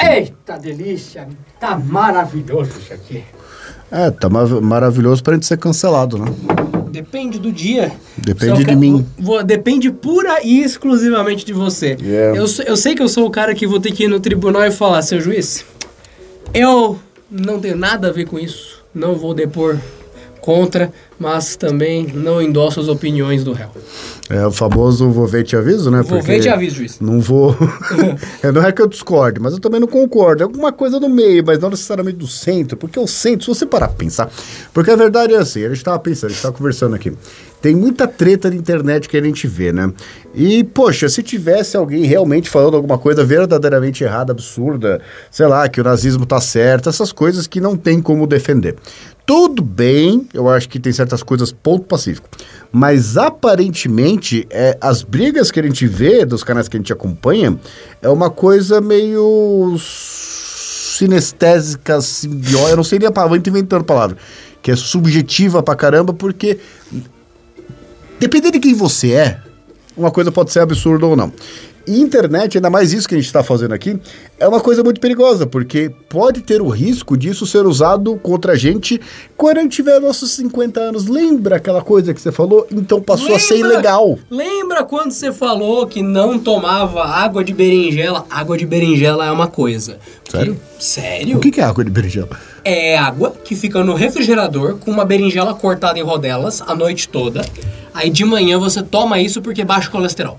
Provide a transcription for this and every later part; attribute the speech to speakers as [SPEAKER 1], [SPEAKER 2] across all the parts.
[SPEAKER 1] Eita delícia! Tá maravilhoso isso aqui.
[SPEAKER 2] É, tá mar- maravilhoso pra gente ser cancelado, né?
[SPEAKER 3] Depende do dia.
[SPEAKER 2] Depende de mim.
[SPEAKER 3] vou- depende pura e exclusivamente de você.
[SPEAKER 2] Yeah.
[SPEAKER 3] Eu, eu sei que eu sou o cara que vou ter que ir no tribunal e falar, seu juiz, eu não tenho nada a ver com isso, não vou depor contra, mas também não endosso as opiniões do réu.
[SPEAKER 2] É o famoso vou ver te aviso, né?
[SPEAKER 3] Vou ver te aviso, juiz.
[SPEAKER 2] Não vou. É, não é que eu discorde, mas eu também não concordo. É alguma coisa no meio, mas não necessariamente do centro. Porque o centro, se você parar pra pensar. Porque a verdade é assim: a gente tava pensando, a gente tava conversando aqui. Tem muita treta na internet que a gente vê, né? E, poxa, se tivesse alguém realmente falando alguma coisa verdadeiramente errada, absurda, sei lá, que o nazismo tá certo, essas coisas que não tem como defender. Tudo bem, eu acho que tem certas coisas ponto pacífico. Mas aparentemente, é, as brigas que a gente vê dos canais que a gente acompanha é uma coisa meio sinestésica, simbiótica, eu não sei nem a palavra, vou inventando a palavra, que é subjetiva pra caramba, porque dependendo de quem você é, uma coisa pode ser absurda ou não. E internet, ainda mais isso que a gente está fazendo aqui, é uma coisa muito perigosa, porque pode ter o risco disso ser usado contra a gente quando a gente tiver nossos 50 anos. Lembra aquela coisa que você falou? Então passou a ser
[SPEAKER 3] Lembra?
[SPEAKER 2] ilegal.
[SPEAKER 3] Lembra quando você falou que não tomava água de berinjela? Água de berinjela é uma coisa.
[SPEAKER 2] Sério?
[SPEAKER 3] Que- sério?
[SPEAKER 2] O que, que é água de berinjela?
[SPEAKER 3] É água que fica no refrigerador com uma berinjela cortada em rodelas a noite toda. Aí de manhã você toma isso porque baixa o colesterol.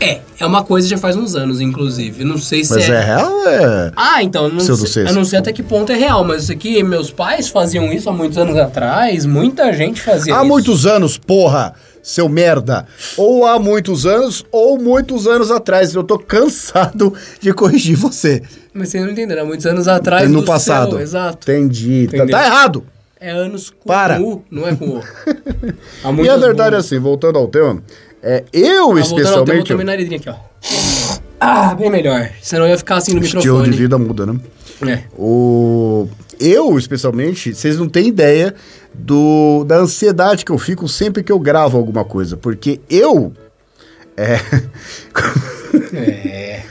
[SPEAKER 3] É, é uma coisa já faz uns anos, inclusive. Não sei se
[SPEAKER 2] Mas é real ou é...
[SPEAKER 3] Ah, então, eu não, sei,
[SPEAKER 2] Pseudociência.
[SPEAKER 3] eu não sei até que ponto é real, mas isso aqui, meus pais faziam isso há muitos anos atrás, muita gente fazia
[SPEAKER 2] Há
[SPEAKER 3] isso.
[SPEAKER 2] muitos anos, porra, seu merda. Ou há muitos anos, ou muitos anos atrás. Eu tô cansado de corrigir você.
[SPEAKER 3] Mas vocês não entenderam, há muitos anos atrás
[SPEAKER 2] no
[SPEAKER 3] do
[SPEAKER 2] passado.
[SPEAKER 3] céu, exato.
[SPEAKER 2] Entendi. Tá,
[SPEAKER 3] Entendeu?
[SPEAKER 2] tá errado.
[SPEAKER 3] É anos com
[SPEAKER 2] Para.
[SPEAKER 3] U, não é com O. Há
[SPEAKER 2] E a verdade é assim, voltando ao tema, é, eu
[SPEAKER 3] Ah,
[SPEAKER 2] especialmente.
[SPEAKER 3] tomei naridinha aqui, ó. Ah, bem melhor. Senão eu ia ficar assim no
[SPEAKER 2] o estilo
[SPEAKER 3] microfone.
[SPEAKER 2] de vida muda, né?
[SPEAKER 3] É.
[SPEAKER 2] O... Eu, especialmente, vocês não têm ideia do... da ansiedade que eu fico sempre que eu gravo alguma coisa. Porque eu. É.
[SPEAKER 3] É.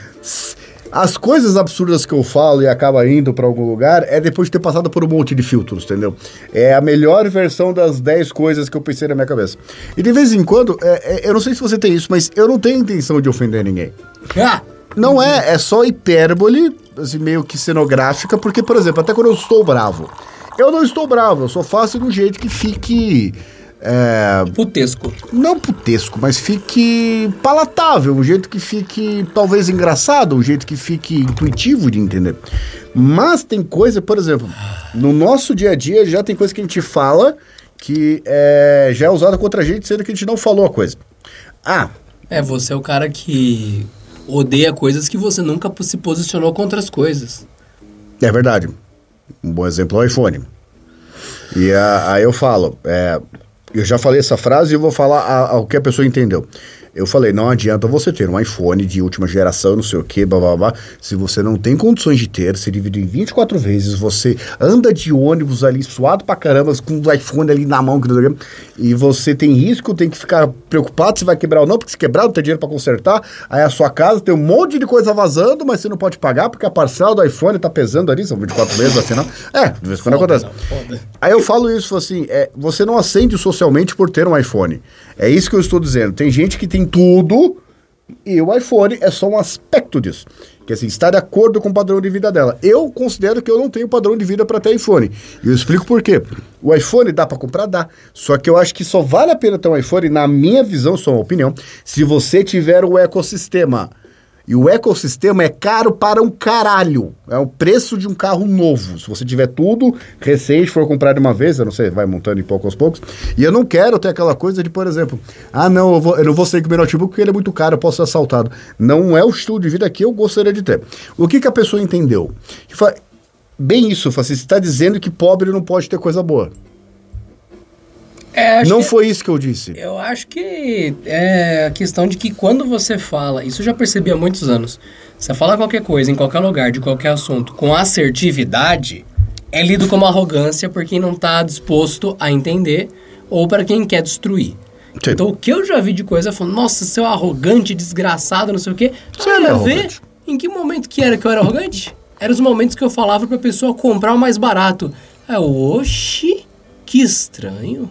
[SPEAKER 2] As coisas absurdas que eu falo e acaba indo pra algum lugar é depois de ter passado por um monte de filtros, entendeu? É a melhor versão das 10 coisas que eu pensei na minha cabeça. E de vez em quando, é- é- eu não sei se você tem isso, mas eu não tenho intenção de ofender ninguém.
[SPEAKER 3] Ah,
[SPEAKER 2] Não é, é só hipérbole, assim, meio que cenográfica, porque, por exemplo, até quando eu estou bravo, eu não estou bravo, eu só faço de um jeito que fique. É,
[SPEAKER 3] putesco.
[SPEAKER 2] não putesco, mas fique palatável, um jeito que fique talvez engraçado, um jeito que fique intuitivo de entender. Mas tem coisa, por exemplo, no nosso dia a dia já tem coisa que a gente fala que é, já é usada contra a gente, sendo que a gente não falou a coisa. Ah,
[SPEAKER 3] É, você é o cara que odeia coisas que você nunca se posicionou contra as coisas.
[SPEAKER 2] É verdade. Um bom exemplo é o iPhone. E ah, aí eu falo, é, eu já falei essa frase e eu vou falar ao que a pessoa entendeu. Eu falei, não adianta você ter um iPhone de última geração, não sei o que, blá, blá, blá, se você não tem condições de ter, você divide em 24 vezes, você anda de ônibus ali, suado pra caramba, com o iPhone ali na mão, não o e você tem risco, tem que ficar preocupado se vai quebrar ou não, porque se quebrar não tem dinheiro pra consertar, aí a sua casa tem um monte de coisa vazando, mas você não pode pagar, porque a parcela do iPhone tá pesando ali, são 24 meses, afinal. É, de vez em quando acontece.
[SPEAKER 3] Não.
[SPEAKER 2] Aí eu falo isso assim, é, você não acende socialmente por ter um iPhone. É isso que eu estou dizendo. Tem gente que tem tudo e o iPhone é só um aspecto disso. Que assim, está de acordo com o padrão de vida dela. Eu considero que eu não tenho padrão de vida para ter iPhone. E eu explico por quê. O iPhone dá para comprar? Dá. Só que eu acho que só vale a pena ter um iPhone, na minha visão, só uma opinião, se você tiver o ecossistema. E o ecossistema é caro para um caralho. É o preço de um carro novo. Se você tiver tudo recente, for comprar de uma vez, eu não sei, vai montando em pouco aos poucos. E eu não quero ter aquela coisa de, por exemplo, ah, não, eu, vou, eu não vou sair com o meu notebook porque ele é muito caro, eu posso ser assaltado. Não é o estilo de vida que eu gostaria de ter. O que, que a pessoa entendeu? Que fa- Bem isso, fala você está dizendo que pobre não pode ter coisa boa.
[SPEAKER 3] É,
[SPEAKER 2] não
[SPEAKER 3] que-
[SPEAKER 2] foi isso que eu disse.
[SPEAKER 3] Eu acho que é a questão de que quando você fala, isso eu já percebi há muitos anos, você fala qualquer coisa, em qualquer lugar, de qualquer assunto, com assertividade, é lido como arrogância por quem não está disposto a entender ou para quem quer destruir.
[SPEAKER 2] Sim.
[SPEAKER 3] Então o que eu já vi de coisa falando, nossa, seu arrogante, desgraçado, não sei o quê,
[SPEAKER 2] Você
[SPEAKER 3] ah,
[SPEAKER 2] é arrogante.
[SPEAKER 3] ver, Em que momento que era que eu era arrogante? Eram os momentos que eu falava pra pessoa comprar o mais barato. Eu, oxi, que estranho.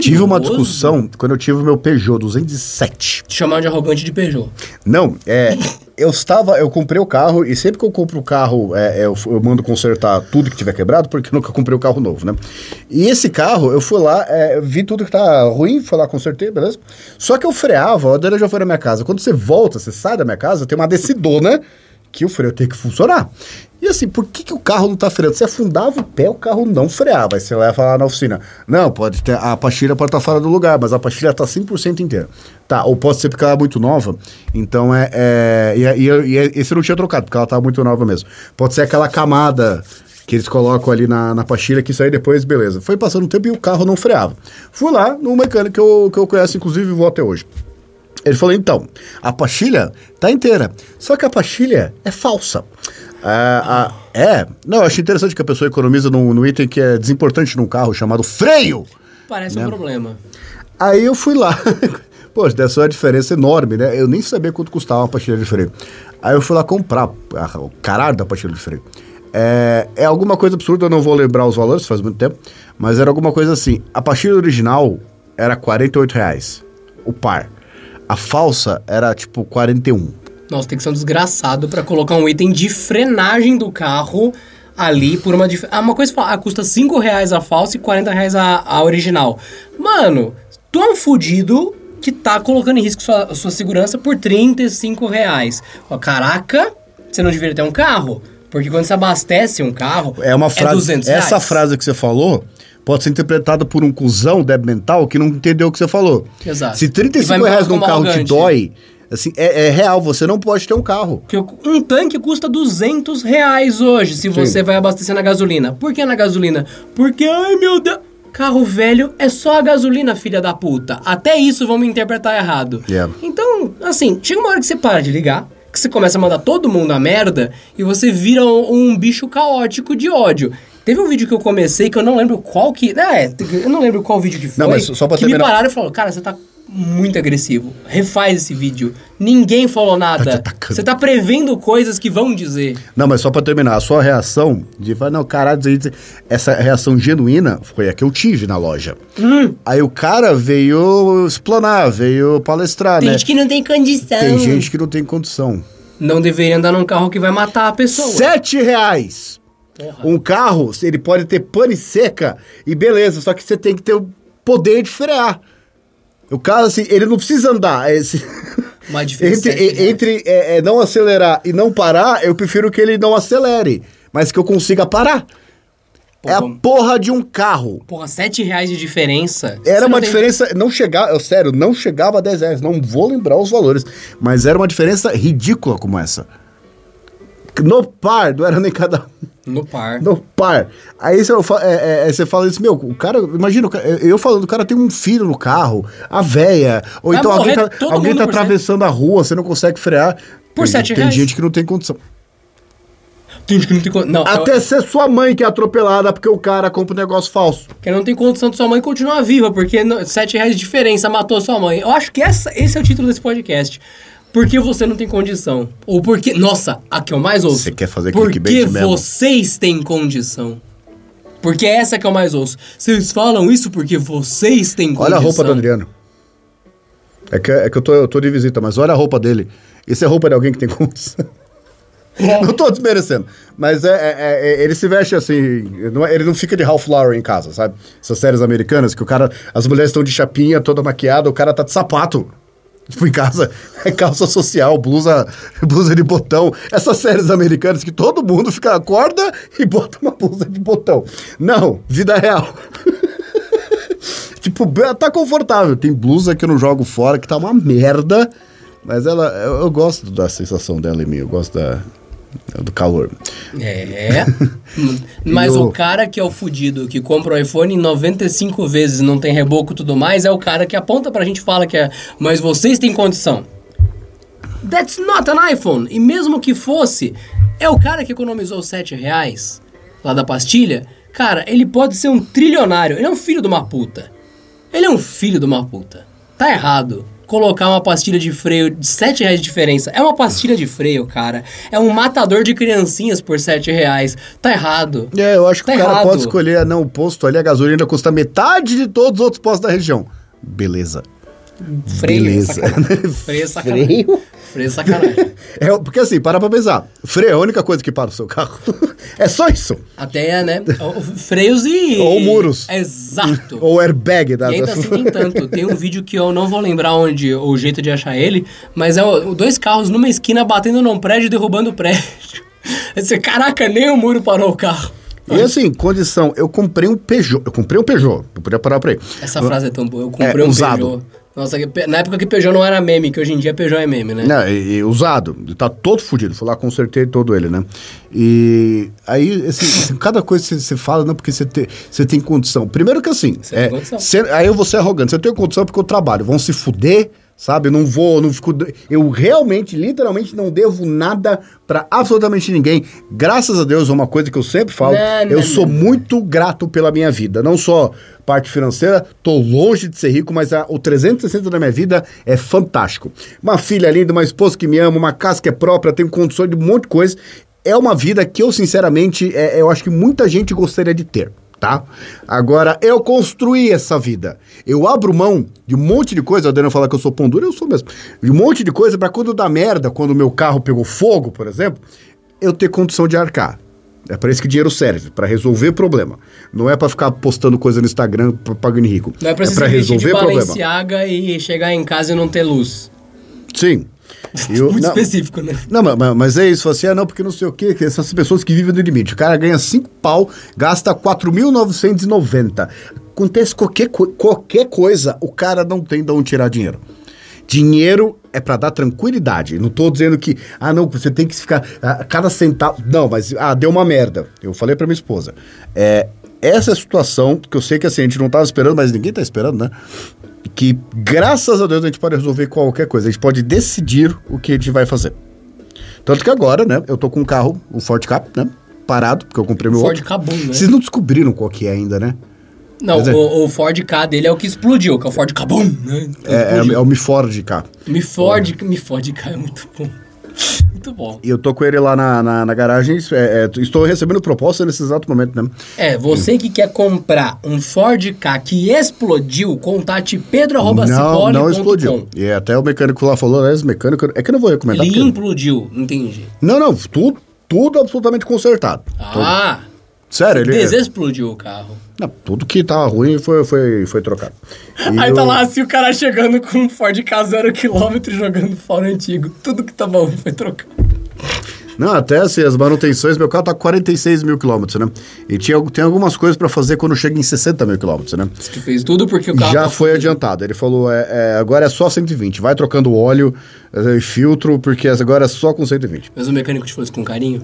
[SPEAKER 2] Tive uma
[SPEAKER 3] curioso.
[SPEAKER 2] discussão quando eu tive o meu Peugeot 207.
[SPEAKER 3] Te chamaram de arrogante de Peugeot.
[SPEAKER 2] Não, é. Eu estava, eu comprei o carro e sempre que eu compro o carro, é, é, eu, eu mando consertar tudo que tiver quebrado, porque eu nunca comprei o carro novo, né? E esse carro, eu fui lá, é, vi tudo que tá ruim, fui lá, consertei, beleza? Só que eu freava, a Adriana já foi na minha casa. Quando você volta, você sai da minha casa, tem uma decidona que o freio tem que funcionar. E assim, por que, que o carro não tá freando? Você afundava o pé, o carro não freava. Aí você leva lá na oficina. Não, pode ter, a pastilha pode estar fora do lugar, mas a pastilha tá 100% inteira. Tá, ou pode ser porque ela é muito nova, então é... é e, e, e esse eu não tinha trocado, porque ela tava muito nova mesmo. Pode ser aquela camada que eles colocam ali na, na pastilha, que isso aí depois, beleza. Foi passando um tempo e o carro não freava. Fui lá no mecânico que eu, que eu conheço, inclusive, vou até hoje. Ele falou, então, a pastilha tá inteira, só que a pastilha é falsa. Ah, ah, é, não, eu achei interessante que a pessoa economiza num, num item que é desimportante num carro, chamado freio.
[SPEAKER 3] Parece
[SPEAKER 2] Né?
[SPEAKER 3] um problema.
[SPEAKER 2] Aí eu fui lá. Poxa, deve ser uma diferença enorme, né? Eu nem sabia quanto custava uma pastilha de freio. Aí eu fui lá comprar a- o caralho da pastilha de freio. É, é alguma coisa absurda, eu não vou lembrar os valores, faz muito tempo. Mas era alguma coisa assim. A pastilha original era 48 reais, o par. A falsa era tipo 41.
[SPEAKER 3] Nossa, tem que ser um desgraçado pra colocar um item de frenagem do carro ali por uma... Dif... Ah, uma coisa é ah, custa 5 reais a falsa e 40 reais a, a original. Mano, tu é um fudido que tá colocando em risco sua, sua segurança por 35 reais. Ó, caraca, você não deveria ter um carro? Porque quando você abastece um carro,
[SPEAKER 2] É uma frase.
[SPEAKER 3] 200
[SPEAKER 2] essa frase que você falou pode ser interpretada por um cuzão débil mental que não entendeu o que você falou.
[SPEAKER 3] Exato.
[SPEAKER 2] Se
[SPEAKER 3] E
[SPEAKER 2] 35
[SPEAKER 3] vai me
[SPEAKER 2] reais num carro
[SPEAKER 3] como
[SPEAKER 2] te
[SPEAKER 3] arrogante.
[SPEAKER 2] dói, assim, é, é real, você não pode ter um carro.
[SPEAKER 3] Porque um tanque custa 200 reais hoje, se você vai abastecer na gasolina. Por que na gasolina? Porque, ai meu Deus... Carro velho é só a gasolina, filha da puta. Até isso vão me interpretar errado.
[SPEAKER 2] Yeah.
[SPEAKER 3] Então, assim, chega uma hora que você para de ligar, que você começa a mandar todo mundo a merda e você vira um, um bicho caótico de ódio. Teve um vídeo que eu comecei que eu não lembro qual que... É, eu não lembro qual vídeo que foi.
[SPEAKER 2] Não, mas só pra
[SPEAKER 3] que
[SPEAKER 2] terminar-
[SPEAKER 3] me pararam e falaram, cara, você tá muito agressivo. Refaz esse vídeo. Ninguém falou
[SPEAKER 2] Tá
[SPEAKER 3] nada.
[SPEAKER 2] atacando.
[SPEAKER 3] Você tá prevendo coisas que vão dizer.
[SPEAKER 2] Não, mas só pra terminar, a sua reação de falar, não, caralho, essa reação genuína foi a que eu tive na loja.
[SPEAKER 3] Hum.
[SPEAKER 2] Aí o cara veio explanar, veio palestrar,
[SPEAKER 3] Tem
[SPEAKER 2] né?
[SPEAKER 3] gente que não tem condição.
[SPEAKER 2] Tem gente que não tem condição.
[SPEAKER 3] Não deveria andar num carro que vai matar a pessoa.
[SPEAKER 2] Sete reais.
[SPEAKER 3] Porra.
[SPEAKER 2] Um carro, ele pode ter pane seca e beleza, só que você tem que ter o poder de frear. O carro, assim, ele não precisa andar. é Esse...
[SPEAKER 3] Uma diferença.
[SPEAKER 2] entre
[SPEAKER 3] reais.
[SPEAKER 2] entre é, é, não acelerar e não parar, eu prefiro que ele não acelere, mas que eu consiga parar. é a
[SPEAKER 3] Porra.
[SPEAKER 2] de um carro.
[SPEAKER 3] Porra, 7 reais de diferença.
[SPEAKER 2] Era uma
[SPEAKER 3] tem-
[SPEAKER 2] diferença, não chegava, eu, sério, não chegava a 10 reais, não vou lembrar os valores, mas era uma diferença ridícula como essa. No par, não era nem cada um.
[SPEAKER 3] No par.
[SPEAKER 2] No par. Aí você, fa- é, é, é, você fala isso, meu, o cara, imagina, ca- eu falando, o cara tem um filho no carro, a véia, ou
[SPEAKER 3] Vai
[SPEAKER 2] então alguém tá, alguém tá
[SPEAKER 3] cento.
[SPEAKER 2] atravessando a rua, você não consegue frear.
[SPEAKER 3] Por
[SPEAKER 2] tem,
[SPEAKER 3] sete
[SPEAKER 2] Tem
[SPEAKER 3] reais.
[SPEAKER 2] gente que não tem condição.
[SPEAKER 3] Tem gente que não tem condição.
[SPEAKER 2] Até
[SPEAKER 3] eu-
[SPEAKER 2] ser sua mãe que é atropelada porque o cara compra um negócio falso.
[SPEAKER 3] que não tem condição de sua mãe continuar viva, porque 7 reais de diferença matou sua mãe. Eu acho que essa, esse é o título desse podcast. Porque você não tem condição. Ou porque. Nossa, a que eu mais ouço.
[SPEAKER 2] Você quer fazer
[SPEAKER 3] Porque
[SPEAKER 2] clickbait mesmo?
[SPEAKER 3] vocês têm condição. Porque essa é que eu mais ouço. Vocês falam isso porque vocês têm condição.
[SPEAKER 2] Olha a roupa do Adriano. É que, é que eu, tô, eu tô de visita, mas olha a roupa dele. Isso é roupa de alguém que tem condição. não tô desmerecendo. Mas é, é- é- ele se veste assim. não é- ele não fica de Ralph Lauren em casa, sabe? Essas séries americanas que o cara. As mulheres estão de chapinha, toda maquiada, o cara tá de sapato. Tipo, em casa, é calça social, blusa, blusa de botão. Essas séries americanas que todo mundo fica, acorda e bota uma blusa de botão. Não, vida real. tipo, tá confortável. Tem blusa que eu não jogo fora, que tá uma merda. Mas ela, eu, eu gosto da sensação dela em mim, eu gosto da, do calor.
[SPEAKER 3] É. Mas
[SPEAKER 2] o-
[SPEAKER 3] o cara que é o fudido, que compra o iPhone 95 vezes, não tem reboco e tudo mais, é o cara que aponta pra gente e fala que é. Mas vocês têm condição. That's not an iPhone. E mesmo que fosse, é o cara que economizou 7 reais lá da pastilha. Cara, ele pode ser um trilionário. Ele é um filho de uma puta. Ele é um filho de uma puta. Tá errado. Colocar uma pastilha de freio de 7 reais de diferença. É uma pastilha de freio, cara. É um matador de criancinhas por 7 reais. Tá errado.
[SPEAKER 2] É, eu acho que
[SPEAKER 3] Tá
[SPEAKER 2] o cara
[SPEAKER 3] errado.
[SPEAKER 2] pode escolher, não, o posto ali, a gasolina custa metade de todos os outros postos da região. Beleza.
[SPEAKER 3] Freio
[SPEAKER 2] Beleza.
[SPEAKER 3] sacanagem. Freio sacanagem.
[SPEAKER 2] Freio?
[SPEAKER 3] Freio é sacanagem.
[SPEAKER 2] É, porque assim, para pra pensar. Freio é a única coisa que para o seu carro. é só isso.
[SPEAKER 3] Até, né? Freios e.
[SPEAKER 2] Ou muros.
[SPEAKER 3] Exato.
[SPEAKER 2] Ou airbag da
[SPEAKER 3] E ainda assim, nem tanto. Tem um vídeo que eu não vou lembrar onde o jeito de achar ele, mas é dois carros numa esquina batendo num prédio e derrubando o prédio. Você, caraca, nem o muro parou o carro.
[SPEAKER 2] E assim, condição, eu comprei um Peugeot. Eu comprei um Peugeot. Eu podia parar por aí.
[SPEAKER 3] Essa frase é tão boa. Eu comprei
[SPEAKER 2] É,
[SPEAKER 3] um
[SPEAKER 2] usado.
[SPEAKER 3] Peugeot. Nossa, na época que Peugeot não era meme, que hoje em dia Peugeot é meme, né?
[SPEAKER 2] Não, e, e usado, tá todo fudido. Fui lá, consertei todo ele, né? E aí, assim, assim, cada coisa que você- fala, não, porque você, te, tem condição. Primeiro que assim,
[SPEAKER 3] condição.
[SPEAKER 2] cê- aí eu vou ser arrogante. Você tem condição porque eu trabalho. Vão se fuder, sabe? Eu não vou, não fico. Eu realmente, literalmente, não devo nada pra absolutamente ninguém. Graças a Deus, é uma coisa que eu sempre falo.
[SPEAKER 3] Não,
[SPEAKER 2] eu
[SPEAKER 3] não,
[SPEAKER 2] sou
[SPEAKER 3] não.
[SPEAKER 2] muito grato pela minha vida. Não só parte financeira, tô longe de ser rico, mas a- o 360 da minha vida é fantástico. Uma filha linda, uma esposa que me ama, uma casa que é própria, tenho condições de um monte de coisa. É uma vida que eu, sinceramente, é- eu acho que muita gente gostaria de ter. Tá? Agora, eu construí essa vida. Eu abro mão de um monte de coisa. A Daniel fala que eu sou pão duro, eu sou mesmo. De um monte de coisa pra quando dá merda, quando o meu carro pegou fogo, por exemplo, eu ter condição de arcar. É para isso que dinheiro serve, para resolver problema. Não é para ficar postando coisa no Instagram pagando rico.
[SPEAKER 3] Não é pra se vestir de
[SPEAKER 2] resolver problema.
[SPEAKER 3] E chegar em casa e não ter luz.
[SPEAKER 2] Sim. Eu-
[SPEAKER 3] Muito
[SPEAKER 2] não,
[SPEAKER 3] específico, né?
[SPEAKER 2] Não, mas- mas, é isso, assim, ah, não, porque não sei o quê, que essas pessoas que vivem no limite. O cara ganha 5 pau, gasta 4.990. Acontece qualquer, qualquer coisa, o cara não tem de onde tirar dinheiro. Dinheiro é pra dar tranquilidade. Não tô dizendo que, ah, não, você tem que ficar. ah, cada centavo. Não, mas, ah, deu uma merda. Eu falei pra minha esposa. É, essa situação, que eu sei que assim, a gente não tava esperando, mas ninguém tá esperando, né? Que graças a Deus a gente pode resolver qualquer coisa. A gente pode decidir o que a gente vai fazer. Tanto que agora, né, eu tô com um carro, um Ford Cap, né? Parado, porque eu comprei meu
[SPEAKER 3] Ford
[SPEAKER 2] outro.
[SPEAKER 3] Cabum, né?
[SPEAKER 2] Vocês não descobriram qual que é ainda, né?
[SPEAKER 3] Não, o, o Ford K dele é o que explodiu, que é o Ford Cabum, né?
[SPEAKER 2] É, é, é o Mi Ford K.
[SPEAKER 3] Me Ford, me Ford K é muito bom. Muito bom.
[SPEAKER 2] E eu tô com ele lá na, na, na garagem. é, é, estou recebendo proposta nesse exato momento, né?
[SPEAKER 3] É, você que quer comprar um Ford K que explodiu, contate pedro.cipoli.com.
[SPEAKER 2] não, não explodiu. E até o mecânico lá falou, é, esse mecânico. É que eu não vou recomendar.
[SPEAKER 3] Ele
[SPEAKER 2] porque-
[SPEAKER 3] implodiu, entendi.
[SPEAKER 2] Não, não, tudo, tudo absolutamente consertado. Tudo-
[SPEAKER 3] Ah,
[SPEAKER 2] Sério, ele.
[SPEAKER 3] desexplodiu o carro.
[SPEAKER 2] Não, tudo que tava ruim foi, foi, foi trocado. E
[SPEAKER 3] Aí
[SPEAKER 2] eu-
[SPEAKER 3] tá lá assim o cara chegando com um Ford K zero quilômetro jogando fora antigo. Tudo que tava ruim foi trocado.
[SPEAKER 2] Não, até assim, as manutenções, meu carro tá com 46 mil quilômetros, né? E tinha, tem algumas coisas pra fazer quando chega em 60 mil quilômetros, né?
[SPEAKER 3] Você fez tudo porque o carro
[SPEAKER 2] Já
[SPEAKER 3] tá
[SPEAKER 2] foi adiantado. Ele falou, é, é, agora é só 120. Vai trocando óleo é, e filtro, porque agora é só com 120.
[SPEAKER 3] Mas o mecânico te falou isso com carinho?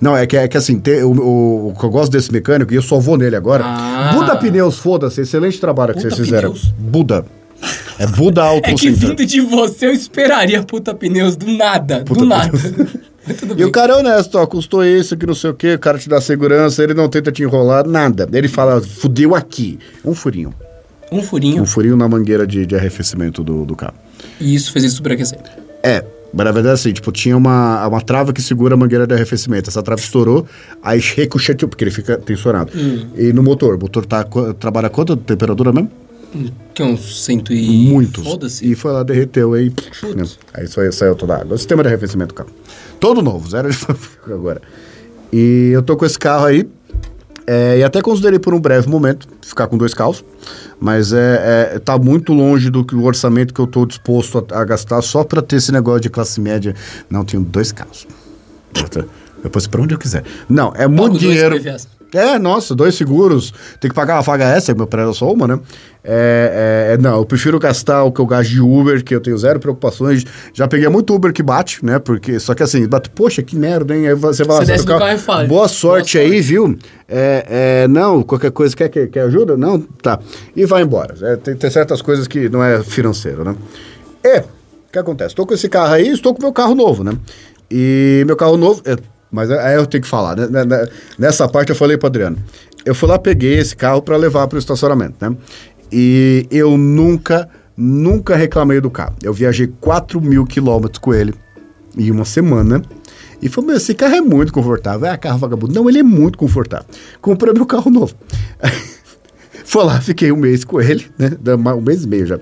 [SPEAKER 2] Não, é que, é que assim, tem- o, o- o que eu gosto desse mecânico, e eu só vou nele agora.
[SPEAKER 3] Ah.
[SPEAKER 2] Buda Pneus, foda-se, excelente trabalho que vocês fizeram.
[SPEAKER 3] Pneus?
[SPEAKER 2] Buda. É Buda Auto
[SPEAKER 3] É que vindo de você eu esperaria puta pneus do nada,
[SPEAKER 2] Puta
[SPEAKER 3] do nada.
[SPEAKER 2] E o cara é honesto, ó, custou isso, que não sei o quê, o cara te dá segurança, ele não tenta te enrolar, nada. Ele fala, fudeu aqui. Um furinho.
[SPEAKER 3] Um furinho.
[SPEAKER 2] Um furinho na mangueira de, de arrefecimento do, do carro.
[SPEAKER 3] E isso fez ele superaquecer.
[SPEAKER 2] É, mas na verdade assim, tipo, tinha uma, uma trava que segura a mangueira de arrefecimento. Essa trava estourou, aí ricocheteou, porque ele fica tensionado.
[SPEAKER 3] Hum.
[SPEAKER 2] E no motor, o motor tá, trabalha quanta temperatura mesmo?
[SPEAKER 3] Que é uns cento e...
[SPEAKER 2] Muitos.
[SPEAKER 3] Foda-se.
[SPEAKER 2] E foi lá, derreteu, aí... né? Aí saiu, saiu toda a água. O sistema de arrefecimento do carro. Todo novo, zero de agora. E eu tô com esse carro aí, é, e até considerei por um breve momento ficar com dois carros, mas é, é, tá muito longe do que o orçamento que eu tô disposto a, a gastar só para ter esse negócio de classe média. Não, tenho dois carros. Depois para onde eu quiser. Não, é muito dinheiro.
[SPEAKER 3] PVS.
[SPEAKER 2] É, nossa, dois seguros. Tem que pagar uma vaga extra, meu prédio é só uma, né? É, é, é, não, eu prefiro gastar o que eu gasto de Uber, que eu tenho zero preocupações. Já peguei muito Uber que bate, né? Porque, só que assim, bate, poxa, que merda, hein? Aí você vai lá,
[SPEAKER 3] Você
[SPEAKER 2] sai
[SPEAKER 3] desce do carro e fala,
[SPEAKER 2] Boa sorte
[SPEAKER 3] "Boa
[SPEAKER 2] aí, viu? É, é, não, qualquer coisa, quer, quer, quer ajuda? Não? Tá. E vai embora. É, tem, tem certas coisas que não é financeiro, né? E, o que acontece? Estou com esse carro aí, estou com meu carro novo, né? E meu carro novo, é, mas aí eu tenho que falar, né? Né- né- Nessa parte eu falei pro Adriano. Eu fui lá, peguei esse carro para levar para o estacionamento, né? E eu nunca Nunca reclamei do carro. Eu viajei 4 mil quilômetros com ele em uma semana. E falei, meu, esse carro é muito confortável. É carro vagabundo. Não, ele é muito confortável. Comprei meu carro novo. Fui lá, fiquei um mês com ele, né? Um mês e meio já.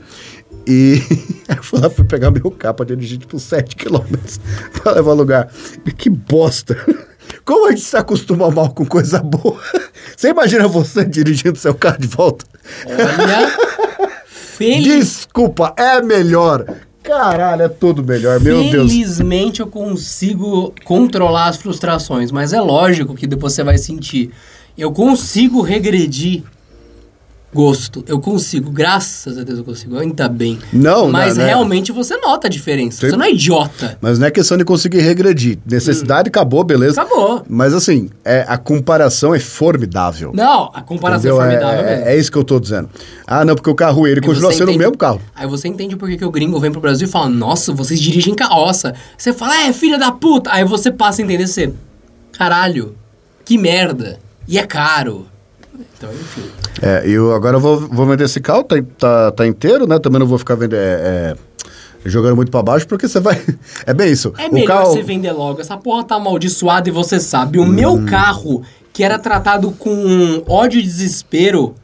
[SPEAKER 2] E eu fui lá, fui pegar meu carro pra dirigir tipo 7 quilômetros pra levar lugar. E que bosta! Como a gente se acostuma mal com coisa boa? Você imagina você dirigindo seu carro de volta?
[SPEAKER 3] Olha, feliz,
[SPEAKER 2] Desculpa, é melhor. Caralho, é tudo melhor, meu Deus.
[SPEAKER 3] felizmente eu consigo controlar as frustrações, mas é lógico que depois você vai sentir. Eu consigo regredir gosto. Eu consigo, graças a Deus eu consigo. Ainda bem.
[SPEAKER 2] Não,
[SPEAKER 3] Mas
[SPEAKER 2] não, né?
[SPEAKER 3] realmente você nota a diferença.
[SPEAKER 2] Sim.
[SPEAKER 3] Você não é idiota.
[SPEAKER 2] Mas não é questão de conseguir regredir. Necessidade acabou, beleza?
[SPEAKER 3] Acabou.
[SPEAKER 2] Mas assim, é, a comparação é formidável.
[SPEAKER 3] Não, a comparação
[SPEAKER 2] Entendeu?
[SPEAKER 3] é formidável
[SPEAKER 2] é,
[SPEAKER 3] mesmo.
[SPEAKER 2] é isso que eu tô dizendo. Ah, não, porque o carro ele
[SPEAKER 3] Aí
[SPEAKER 2] continua
[SPEAKER 3] você
[SPEAKER 2] sendo o
[SPEAKER 3] entende-
[SPEAKER 2] mesmo carro.
[SPEAKER 3] Aí você entende por que, que o gringo vem pro Brasil e fala, nossa, vocês dirigem carroça. Você fala, é, filha da puta. Aí você passa a entender você, caralho, que merda. E é caro. Então, enfim.
[SPEAKER 2] É, e eu agora vou, vou vender esse carro, tá, tá, tá inteiro, né? Também não vou ficar vendendo. É, é, jogando muito pra baixo, porque você vai. É bem isso.
[SPEAKER 3] É
[SPEAKER 2] o
[SPEAKER 3] melhor
[SPEAKER 2] carro.
[SPEAKER 3] você vender logo. Essa porra tá amaldiçoada e você sabe. O meu
[SPEAKER 2] Hum.
[SPEAKER 3] carro, que era tratado com ódio e desespero,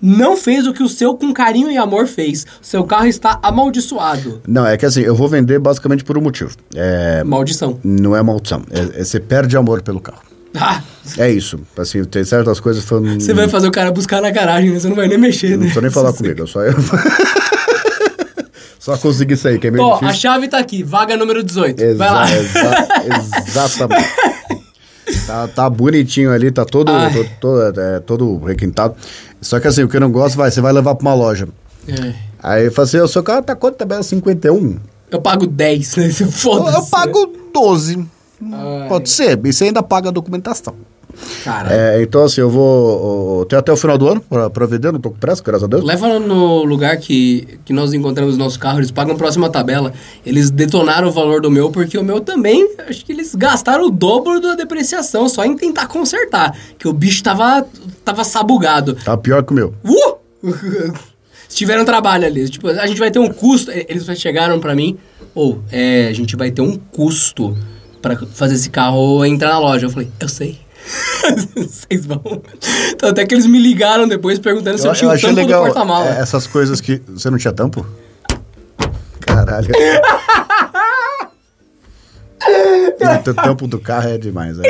[SPEAKER 3] não fez o que o seu com carinho e amor fez. Seu carro está amaldiçoado.
[SPEAKER 2] Não, é que assim, eu vou vender basicamente por um motivo. É,
[SPEAKER 3] Maldição.
[SPEAKER 2] não é maldição. É, é você perde amor pelo carro.
[SPEAKER 3] Ah,
[SPEAKER 2] É isso. Assim, tem certas coisas
[SPEAKER 3] você vai fazer o cara buscar na garagem, né? Você não vai nem mexer, né?
[SPEAKER 2] Não precisa nem falar comigo, eu só eu. só consegui sair, que é meio
[SPEAKER 3] Ó, a
[SPEAKER 2] difícil.
[SPEAKER 3] chave tá aqui, vaga número 18.
[SPEAKER 2] Exa-
[SPEAKER 3] Vai lá.
[SPEAKER 2] exa- exatamente. Tá, tá bonitinho ali, tá todo, todo, todo, é, todo requintado. Só que assim, o que eu não gosto, vai, você vai levar pra uma loja.
[SPEAKER 3] É.
[SPEAKER 2] Aí eu falo assim, o seu carro tá quanto tabela 51?
[SPEAKER 3] Eu pago 10, né? Se
[SPEAKER 2] Eu,
[SPEAKER 3] Foda-se.
[SPEAKER 2] eu pago 12.
[SPEAKER 3] Ai.
[SPEAKER 2] Pode ser, e você ainda paga a documentação.
[SPEAKER 3] Cara,
[SPEAKER 2] É, então assim, eu vou. tenho até o final do ano pra, pra vender, não tô com pressa, graças a Deus.
[SPEAKER 3] Leva no lugar que, que nós encontramos o nosso carro, eles pagam a próxima tabela. Eles detonaram o valor do meu, porque o meu também, acho que eles gastaram o dobro da depreciação só em tentar consertar. Que o bicho tava, tava sabugado.
[SPEAKER 2] Tá pior que o meu.
[SPEAKER 3] Uh! Tiveram trabalho ali. Tipo, a gente vai ter um custo. Eles chegaram pra mim, ou, é, a gente vai ter um custo pra fazer esse carro entrar na loja. Eu falei, eu sei. Vocês vão. Então, até que eles me ligaram depois perguntando se eu, tinha o tampo do porta-mala.
[SPEAKER 2] é, essas coisas que. Você não tinha tampo? Caralho. o tampo do carro é demais. né?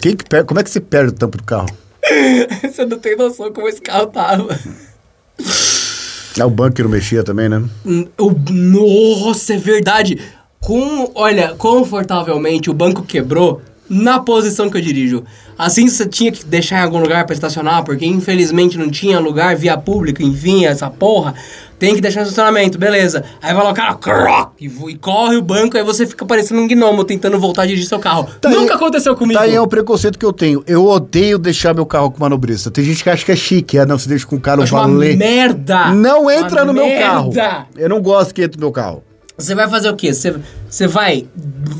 [SPEAKER 2] Quem que per- Como é que você perde o tampo do carro?
[SPEAKER 3] Você não tem noção como esse carro tava.
[SPEAKER 2] É o banco que não mexia também, né?
[SPEAKER 3] Hum, o- nossa, é verdade. Com, olha, confortavelmente o banco quebrou na posição que eu dirijo. Assim você tinha que deixar em algum lugar pra estacionar, porque infelizmente não tinha lugar via pública, enfim, essa porra. Tem que deixar no estacionamento, beleza. Aí vai lá o cara, croc, e, e corre o banco, aí você fica parecendo um gnomo tentando voltar a dirigir seu carro.
[SPEAKER 2] Tá aí-
[SPEAKER 3] Nunca aconteceu comigo.
[SPEAKER 2] Tá aí é o preconceito que eu tenho. Eu odeio deixar meu carro com manobrista. Tem gente que acha que é chique. É, não, você deixa com o cara
[SPEAKER 3] uma
[SPEAKER 2] valer.
[SPEAKER 3] merda.
[SPEAKER 2] Não entra
[SPEAKER 3] Uma
[SPEAKER 2] no meu carro.
[SPEAKER 3] merda.
[SPEAKER 2] Eu não gosto que entre no meu carro.
[SPEAKER 3] Você vai fazer o quê? Você, você vai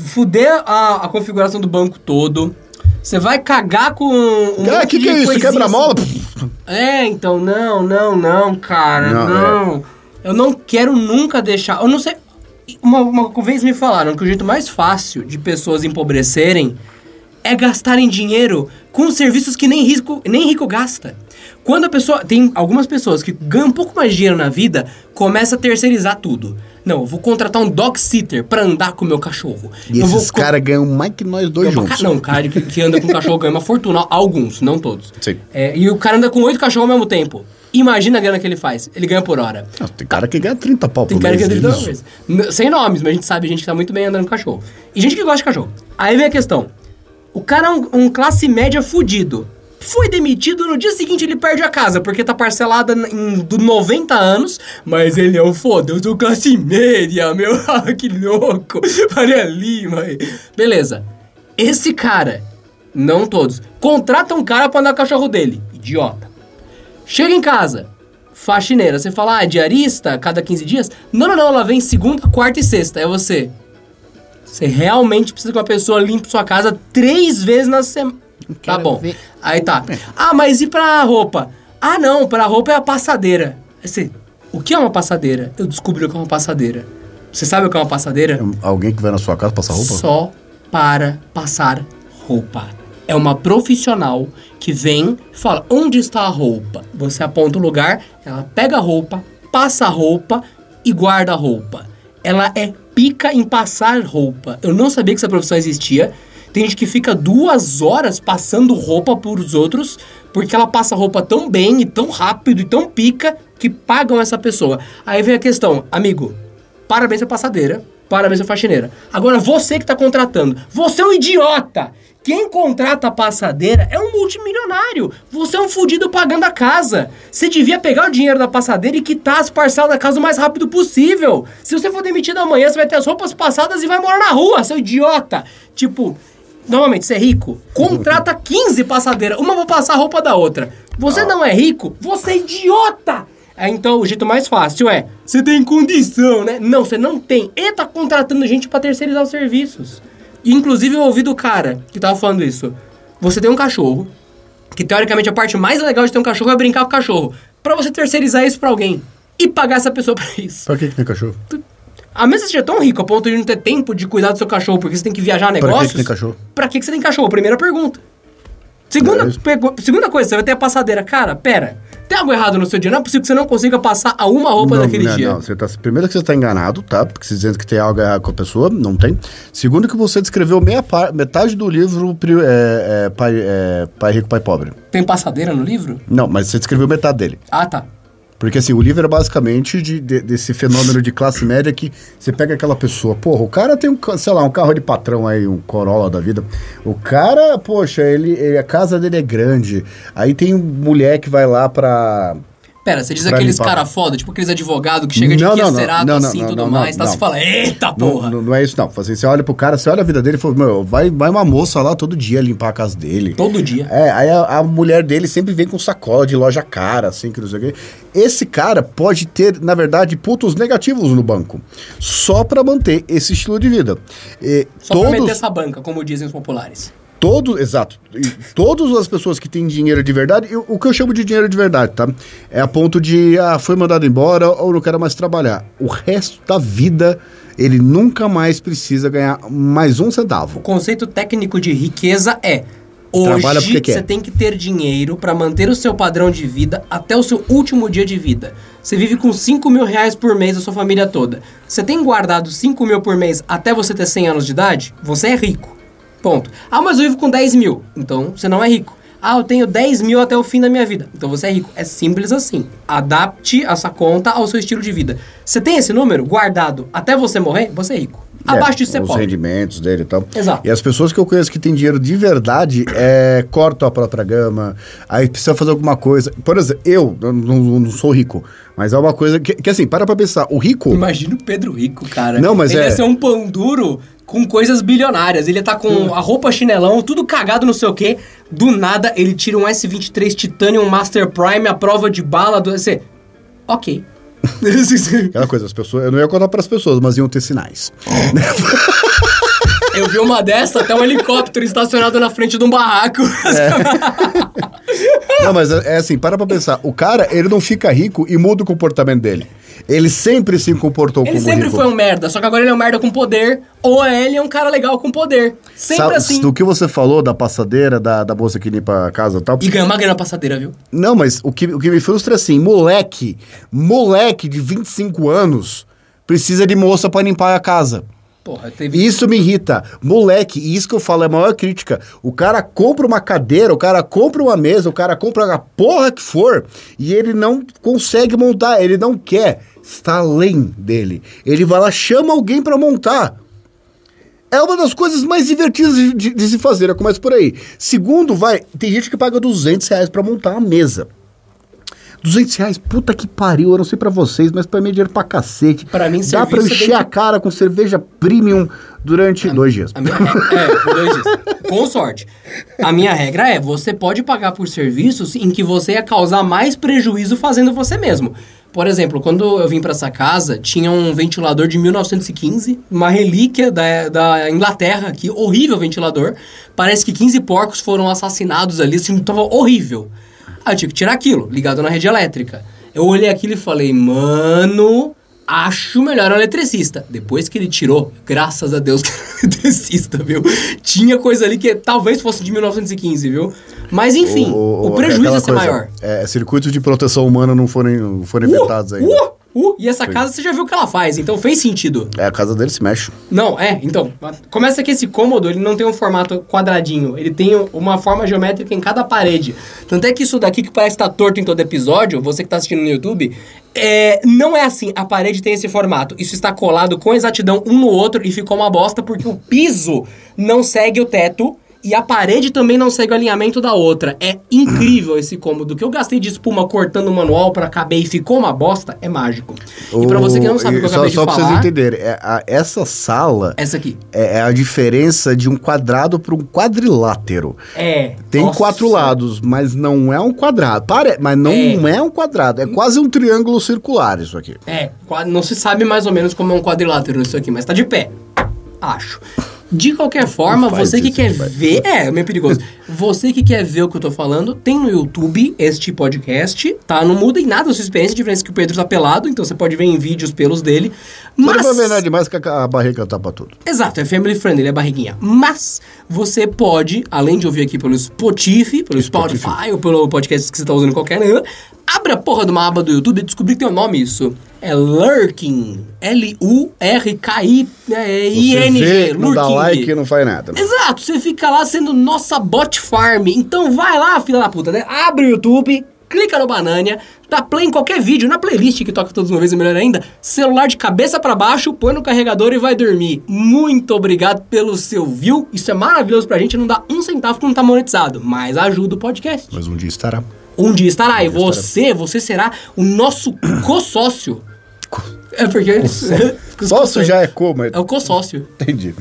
[SPEAKER 3] fuder a, a configuração do banco todo. Você vai cagar com um
[SPEAKER 2] Ah,
[SPEAKER 3] monte
[SPEAKER 2] que que é isso? Quebra-mola?
[SPEAKER 3] assim. É, então, não, não, não, cara,
[SPEAKER 2] Não,
[SPEAKER 3] não. Eu não quero nunca deixar... Eu não sei... Uma, uma vez me falaram que o jeito mais fácil de pessoas empobrecerem é gastarem dinheiro com serviços que nem rico, nem rico gasta. Quando a pessoa. Tem algumas pessoas que ganham um pouco mais de dinheiro na vida, começa a terceirizar tudo. Não, eu vou contratar um dog sitter pra andar com o meu cachorro.
[SPEAKER 2] E
[SPEAKER 3] eu
[SPEAKER 2] esses caras ganham mais que nós dois juntos.
[SPEAKER 3] ca- Não, cara que, que anda com cachorro ganha uma fortuna. Alguns, não todos.
[SPEAKER 2] Sim.
[SPEAKER 3] É, e o cara anda com oito cachorros ao mesmo tempo. Imagina a grana que ele faz. Ele ganha por hora.
[SPEAKER 2] Não, tem cara que ganha 30 pau
[SPEAKER 3] Tem
[SPEAKER 2] por
[SPEAKER 3] cara que é 30
[SPEAKER 2] Isso.
[SPEAKER 3] vezes. N- Sem nomes, mas a gente sabe gente que tá muito bem andando com cachorro. E gente que gosta de cachorro. Aí vem a questão. O cara é um, um classe média fudido. Foi demitido, no dia seguinte ele perde a casa, porque tá parcelada em do 90 anos, mas ele é um foda, eu sou classe média, meu, ah, que louco, Faria Lima. Beleza. Esse cara, não todos, contrata um cara pra andar o cachorro dele. Idiota. Chega em casa, faxineira, você fala, ah, diarista, a cada 15 dias? Não, não, não, ela vem segunda, quarta e sexta. É você. Você realmente precisa que uma pessoa limpe sua casa três vezes na semana. Tá bom.
[SPEAKER 2] ver.
[SPEAKER 3] Aí tá. Ah, mas e pra roupa? Ah, não, pra roupa é a passadeira. Você. O que é uma passadeira? Eu descobri o que é uma passadeira. Você sabe o que é uma passadeira?
[SPEAKER 2] Alguém que vai na sua casa passar roupa?
[SPEAKER 3] Só para passar roupa. É uma profissional que vem e fala: onde está a roupa? Você aponta o lugar, ela pega a roupa, passa a roupa e guarda a roupa. Ela é pica em passar roupa. Eu não sabia que essa profissão existia. Tem gente que fica duas horas passando roupa por os outros, porque ela passa roupa tão bem e tão rápido e tão pica que pagam essa pessoa. Aí vem a questão, amigo, parabéns a passadeira, parabéns a faxineira. Agora você que está contratando, você é um idiota! Quem contrata a passadeira é um multimilionário. Você é um fudido pagando a casa. Você devia pegar o dinheiro da passadeira e quitar as parcelas da casa o mais rápido possível. Se você for demitido amanhã, você vai ter as roupas passadas e vai morar na rua, seu idiota. Tipo, normalmente você é rico, contrata 15 passadeiras, uma pra passar a roupa da outra. Você não é rico, você é idiota. É, então, o jeito mais fácil é, você tem condição, né? Não, você não tem. E tá contratando gente pra terceirizar os serviços. E, inclusive, eu ouvi do cara que tava falando isso. Você tem um cachorro, que teoricamente a parte mais legal de ter um cachorro é brincar com o cachorro. Pra você terceirizar isso pra alguém. E pagar essa pessoa pra isso.
[SPEAKER 2] Pra que, que tem cachorro?
[SPEAKER 3] A que você seja tão rico a ponto de não ter tempo de cuidar do seu cachorro porque você tem que viajar a
[SPEAKER 2] que
[SPEAKER 3] negócios.
[SPEAKER 2] que tem cachorro?
[SPEAKER 3] Pra que, que você tem cachorro? Primeira pergunta. Segunda,
[SPEAKER 2] É
[SPEAKER 3] segunda coisa, você vai ter a passadeira. Cara, pera. Tem algo errado no seu dia? Não é possível que você não consiga passar a uma roupa
[SPEAKER 2] não,
[SPEAKER 3] daquele
[SPEAKER 2] não,
[SPEAKER 3] dia.
[SPEAKER 2] Não, você tá, primeiro que você está enganado, tá? Porque você dizendo que tem algo errado com a pessoa, não tem. Segundo que você descreveu meia par- metade do livro é, é, pai, é, pai Rico, Pai Pobre.
[SPEAKER 3] Tem passadeira no livro?
[SPEAKER 2] Não, mas você descreveu metade dele.
[SPEAKER 3] Ah, tá.
[SPEAKER 2] Porque assim, o livro é basicamente de, de- desse fenômeno de classe média que você pega aquela pessoa, porra, o cara tem um, sei lá, um carro de patrão aí, um Corolla da vida. O cara, poxa, ele, ele- a casa dele é grande. Aí tem mulher que vai lá pra.
[SPEAKER 3] Pera, você diz aqueles
[SPEAKER 2] limpar.
[SPEAKER 3] cara foda, tipo aqueles advogados que chega de
[SPEAKER 2] Não, não, não,
[SPEAKER 3] Cerato
[SPEAKER 2] não, não,
[SPEAKER 3] assim e tudo mais, tá? Você fala, eita porra.
[SPEAKER 2] não, não é isso, não. Assim, você olha pro cara, você olha a vida dele e fala, meu, vai, vai, uma moça lá todo dia limpar a casa dele.
[SPEAKER 3] Todo dia.
[SPEAKER 2] É, aí a, a mulher dele sempre vem com sacola de loja cara, assim, que não sei o quê. Esse cara pode ter, na verdade, pontos negativos no banco. Só pra manter esse estilo de vida. E
[SPEAKER 3] Só pra meter
[SPEAKER 2] todos,
[SPEAKER 3] essa banca, como dizem os populares.
[SPEAKER 2] Todos, exato. Todas as pessoas que têm dinheiro de verdade, eu- o que eu chamo de dinheiro de verdade, tá? É a ponto de, ah, foi mandado embora ou não quero mais trabalhar. O resto da vida, ele nunca mais precisa ganhar mais um
[SPEAKER 3] O
[SPEAKER 2] centavo.
[SPEAKER 3] conceito técnico de riqueza é hoje você tem que ter dinheiro pra manter o seu padrão de vida até o seu último dia de vida. Você vive com 5 mil reais por mês a sua família toda. Você tem guardado 5 mil por mês até você ter 100 anos de idade? Você é rico. Ponto. Ah, mas eu vivo com 10 mil. Então você não é rico. Ah, eu tenho 10 mil até o fim da minha vida. Então você é rico. É simples assim. Adapte essa conta ao seu estilo de vida. Você tem esse número guardado até você morrer? Você é rico. Abaixo disso você
[SPEAKER 2] É, os
[SPEAKER 3] pode.
[SPEAKER 2] rendimentos dele e tal.
[SPEAKER 3] Exato.
[SPEAKER 2] E as pessoas que eu conheço que têm dinheiro de verdade é, cortam a própria gama, aí precisa fazer alguma coisa. Por exemplo, eu não, não- sou rico, mas é uma coisa que, que assim, para pra pensar. O rico.
[SPEAKER 3] Imagina o Pedro Rico, cara.
[SPEAKER 2] Não, mas
[SPEAKER 3] ele
[SPEAKER 2] é-
[SPEAKER 3] ia ser um pão duro com coisas bilionárias. Ele estar com a roupa chinelão, tudo cagado, não sei o quê. Do nada, ele tira um S23 Titanium Master Prime, a prova de bala do... Você... Ok.
[SPEAKER 2] Aquela coisa, as pessoas. Eu não ia contar para as pessoas, mas iam ter sinais.
[SPEAKER 3] Eu vi uma dessa, até um helicóptero estacionado na frente de um barraco.
[SPEAKER 2] Não, mas é, é assim, para pra pensar. O cara, ele não fica rico e muda o comportamento dele. Ele sempre se comportou
[SPEAKER 3] Ele
[SPEAKER 2] como
[SPEAKER 3] sempre
[SPEAKER 2] rico.
[SPEAKER 3] foi um merda, só que agora ele é um merda com poder, ou ele é um cara legal com poder. Sempre
[SPEAKER 2] Sabe,
[SPEAKER 3] assim.
[SPEAKER 2] Do que você falou da passadeira, da, da moça que limpa a casa e tal.
[SPEAKER 3] E ganha uma grana passadeira, viu?
[SPEAKER 2] Não, mas o que, o que me frustra é assim, moleque, moleque de 25 anos precisa de moça pra limpar a casa.
[SPEAKER 3] Porra, teve...
[SPEAKER 2] Isso me irrita. Moleque, isso que eu falo é a maior crítica. O cara compra uma cadeira, o cara compra uma mesa, o cara compra a porra que for, e ele não consegue montar, ele não quer. Está além dele. Ele vai lá, chama alguém pra montar. É uma das coisas mais divertidas de, de- de se fazer, eu começo por aí. Segundo, vai, tem gente que paga 200 reais pra montar uma mesa. 200 reais, puta que pariu, eu não sei pra vocês, mas pra mim é dinheiro pra cacete.
[SPEAKER 3] Pra mim,
[SPEAKER 2] Dá pra
[SPEAKER 3] serviço
[SPEAKER 2] encher a
[SPEAKER 3] que-
[SPEAKER 2] cara com cerveja premium durante dois dias.
[SPEAKER 3] A minha é, dois dias. Com sorte. A minha regra é, você pode pagar por serviços em que você ia causar mais prejuízo fazendo você mesmo. Por exemplo, quando eu vim pra essa casa, tinha um ventilador de 1915, uma relíquia da, da Inglaterra aqui, horrível ventilador. Parece que 15 porcos foram assassinados ali, assim, tava horrível. Aí eu tive que tirar aquilo, ligado na rede elétrica. Eu olhei aquilo e falei, mano, acho melhor um eletricista. Depois que ele tirou, graças a Deus que era um eletricista, viu? Tinha coisa ali que talvez fosse de 1915, viu? Mas enfim, o, prejuízo
[SPEAKER 2] aquela
[SPEAKER 3] ia ser
[SPEAKER 2] coisa,
[SPEAKER 3] maior.
[SPEAKER 2] É, circuitos de proteção humana não foram, não foram
[SPEAKER 3] Uh,
[SPEAKER 2] inventados ainda.
[SPEAKER 3] uh, uh, e essa casa você já viu o que ela faz, então fez sentido.
[SPEAKER 2] É, a casa dele se mexe.
[SPEAKER 3] Não, é, então, começa que esse cômodo, ele não tem um formato quadradinho, ele tem uma forma geométrica em cada parede. Tanto é que isso daqui que parece estar torto em todo episódio, você que está assistindo no YouTube, é, não é assim, a parede tem esse formato. Isso está colado com exatidão um no outro e ficou uma bosta porque o piso não segue o teto. E a parede também não segue o alinhamento da outra. É incrível esse cômodo. que eu gastei de espuma cortando o manual pra caber e ficou uma bosta, é mágico. E pra você que não sabe o que eu
[SPEAKER 2] só,
[SPEAKER 3] acabei
[SPEAKER 2] só
[SPEAKER 3] de
[SPEAKER 2] pra
[SPEAKER 3] falar...
[SPEAKER 2] vocês entenderem, é, a- essa sala
[SPEAKER 3] Essa aqui.
[SPEAKER 2] é, é a diferença de um quadrado para um quadrilátero.
[SPEAKER 3] É.
[SPEAKER 2] Tem
[SPEAKER 3] nossa.
[SPEAKER 2] quatro lados, mas não é um quadrado. Pare... Mas não
[SPEAKER 3] É.
[SPEAKER 2] é. um quadrado, é quase um triângulo circular isso aqui.
[SPEAKER 3] É, não se sabe mais ou menos como é um quadrilátero isso aqui, mas tá de pé. Acho. De qualquer forma, você que
[SPEAKER 2] isso,
[SPEAKER 3] quer ver. É, é meio perigoso. você que quer ver o que eu tô falando, tem no YouTube este podcast, tá? Não muda em nada a sua experiência, a diferença é que o Pedro tá pelado, então você pode ver em vídeos pelos dele.
[SPEAKER 2] Mas... Não vai ver nada demais que a, barriga tapa tudo.
[SPEAKER 3] Exato, é family friendly, ele é barriguinha. Mas você pode, além de ouvir aqui pelo Spotify, pelo
[SPEAKER 2] Spotify.
[SPEAKER 3] Spotify ou pelo podcast que você tá usando qualquer né, abre a porra de uma aba do YouTube e descobrir que tem um nome isso. É Lurking. L-U-R-K-I-N-G.
[SPEAKER 2] Não dá like e não faz nada.
[SPEAKER 3] Exato, você fica lá sendo nossa bot farm. Então vai lá, filha da puta, né? Abre o YouTube, clica no Banânia, dá play em qualquer vídeo, na playlist que toca todos uma vez, é melhor ainda. Celular de cabeça pra baixo, põe no carregador e vai dormir. Muito obrigado pelo seu view. Isso é maravilhoso pra gente, não dá um centavo que não tá monetizado, mas ajuda o podcast.
[SPEAKER 2] Mas um dia estará.
[SPEAKER 3] Um dia estará e você, você será o nosso co-sócio. É porque eles...
[SPEAKER 2] Sócio já é como?
[SPEAKER 3] É o co-sócio.
[SPEAKER 2] Entendi.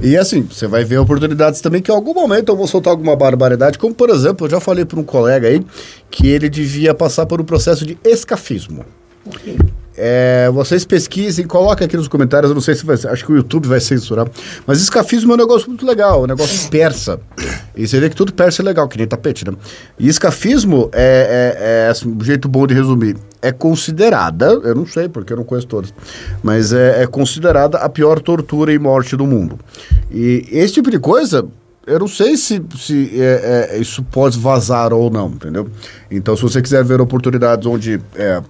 [SPEAKER 2] E assim, você vai ver oportunidades também que em algum momento eu vou soltar alguma barbaridade, como por exemplo, eu já falei para um colega aí que ele devia passar por um processo de escafismo. É, vocês pesquisem, coloquem aqui nos comentários, eu não sei se vai acho que o YouTube vai censurar, mas escafismo é um negócio muito legal, um negócio persa. E você vê que tudo persa é legal, que nem tapete, né? E escafismo é, é, é assim, um jeito bom de resumir. É considerada, eu não sei porque eu não conheço todas, mas é, é considerada a pior tortura e morte do mundo. E esse tipo de coisa, eu não sei se, se é, é, isso pode vazar ou não, entendeu? Então, se você quiser ver oportunidades onde é,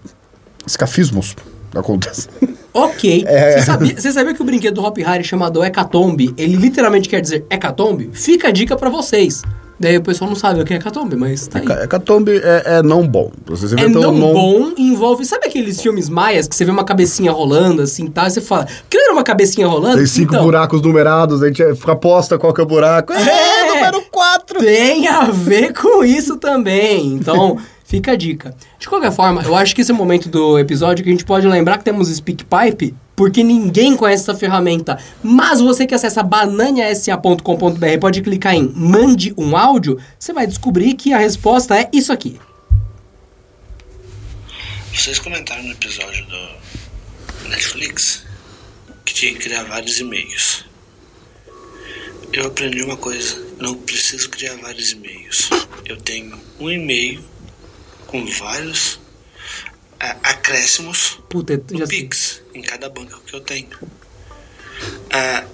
[SPEAKER 2] escafismos acontecem.
[SPEAKER 3] Ok.
[SPEAKER 2] É.
[SPEAKER 3] Você sabia, você sabia que o brinquedo do Hop Harry chamado Hecatombe, ele literalmente quer dizer Hecatombe? Fica a dica pra vocês. Daí o pessoal não sabe o que é Hecatombe, mas tá aí.
[SPEAKER 2] Ca- Hecatombe é, é não bom. Você
[SPEAKER 3] É não bom, envolve... Sabe aqueles filmes maias que você vê uma cabecinha rolando assim, tá? E você fala, que era uma cabecinha rolando?
[SPEAKER 2] Tem cinco
[SPEAKER 3] Então,
[SPEAKER 2] buracos numerados, a gente aposta qual que é o buraco. É,
[SPEAKER 3] É.
[SPEAKER 2] número 4!
[SPEAKER 3] Tem a ver com isso também. Então, fica a dica. De qualquer forma, eu acho que esse é o momento do episódio que a gente pode lembrar que temos SpeakPipe, porque ninguém conhece essa ferramenta. Mas você que acessa bananiasa.com.br pode clicar em mande um áudio, você vai descobrir que a resposta é isso aqui.
[SPEAKER 4] Vocês comentaram no episódio do Netflix que tinha que criar vários e-mails. Eu aprendi uma coisa, não preciso criar vários e-mails. Eu tenho um e-mail com vários acréscimos
[SPEAKER 3] Puta,
[SPEAKER 4] do
[SPEAKER 3] sei.
[SPEAKER 4] Pix em cada banco que eu tenho. Ah,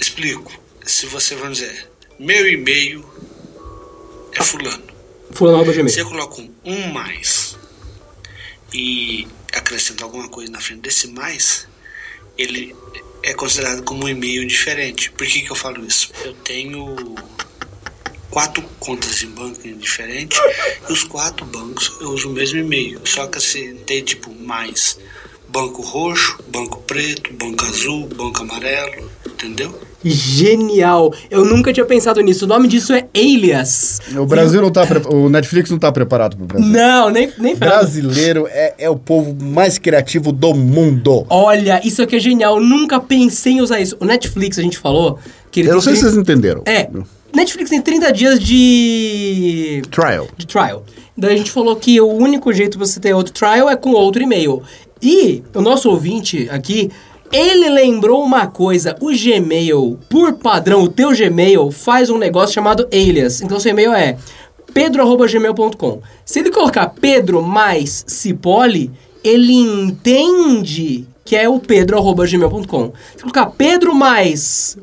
[SPEAKER 4] explico. Se você, vamos dizer, meu e-mail é fulano.
[SPEAKER 3] Fulano arroba gmail.
[SPEAKER 4] Se eu coloco um, um mais e acrescento alguma coisa na frente desse mais, ele é considerado como um e-mail diferente. Por que, que eu falo isso? Eu tenho quatro contas em banco diferentes e os quatro bancos eu uso o mesmo e-mail. Só que assim, tem tipo mais banco roxo, banco preto, banco azul, banco amarelo, entendeu?
[SPEAKER 3] Genial! Eu nunca tinha pensado nisso. O nome disso é Alias.
[SPEAKER 2] O Brasil não tá. pre- O Netflix não tá preparado pro Brasil.
[SPEAKER 3] Não, nem, nem.
[SPEAKER 2] Brasileiro é, é o povo mais criativo do mundo.
[SPEAKER 3] Olha, isso aqui é genial. Eu nunca pensei em usar isso. O Netflix, a gente falou que ele
[SPEAKER 2] Eu não sei se
[SPEAKER 3] 30
[SPEAKER 2] vocês entenderam.
[SPEAKER 3] É. Netflix tem 30 dias de.
[SPEAKER 2] Trial.
[SPEAKER 3] de trial. Daí a gente falou que o único jeito de você ter outro trial é com outro e-mail. E o nosso ouvinte aqui, ele lembrou uma coisa. O Gmail, por padrão, o teu Gmail faz um negócio chamado alias. Então seu e-mail é pedro.gmail.com. Se ele colocar Pedro mais Cipoli, ele entende que é o pedro.gmail.com. Se colocar Pedro mais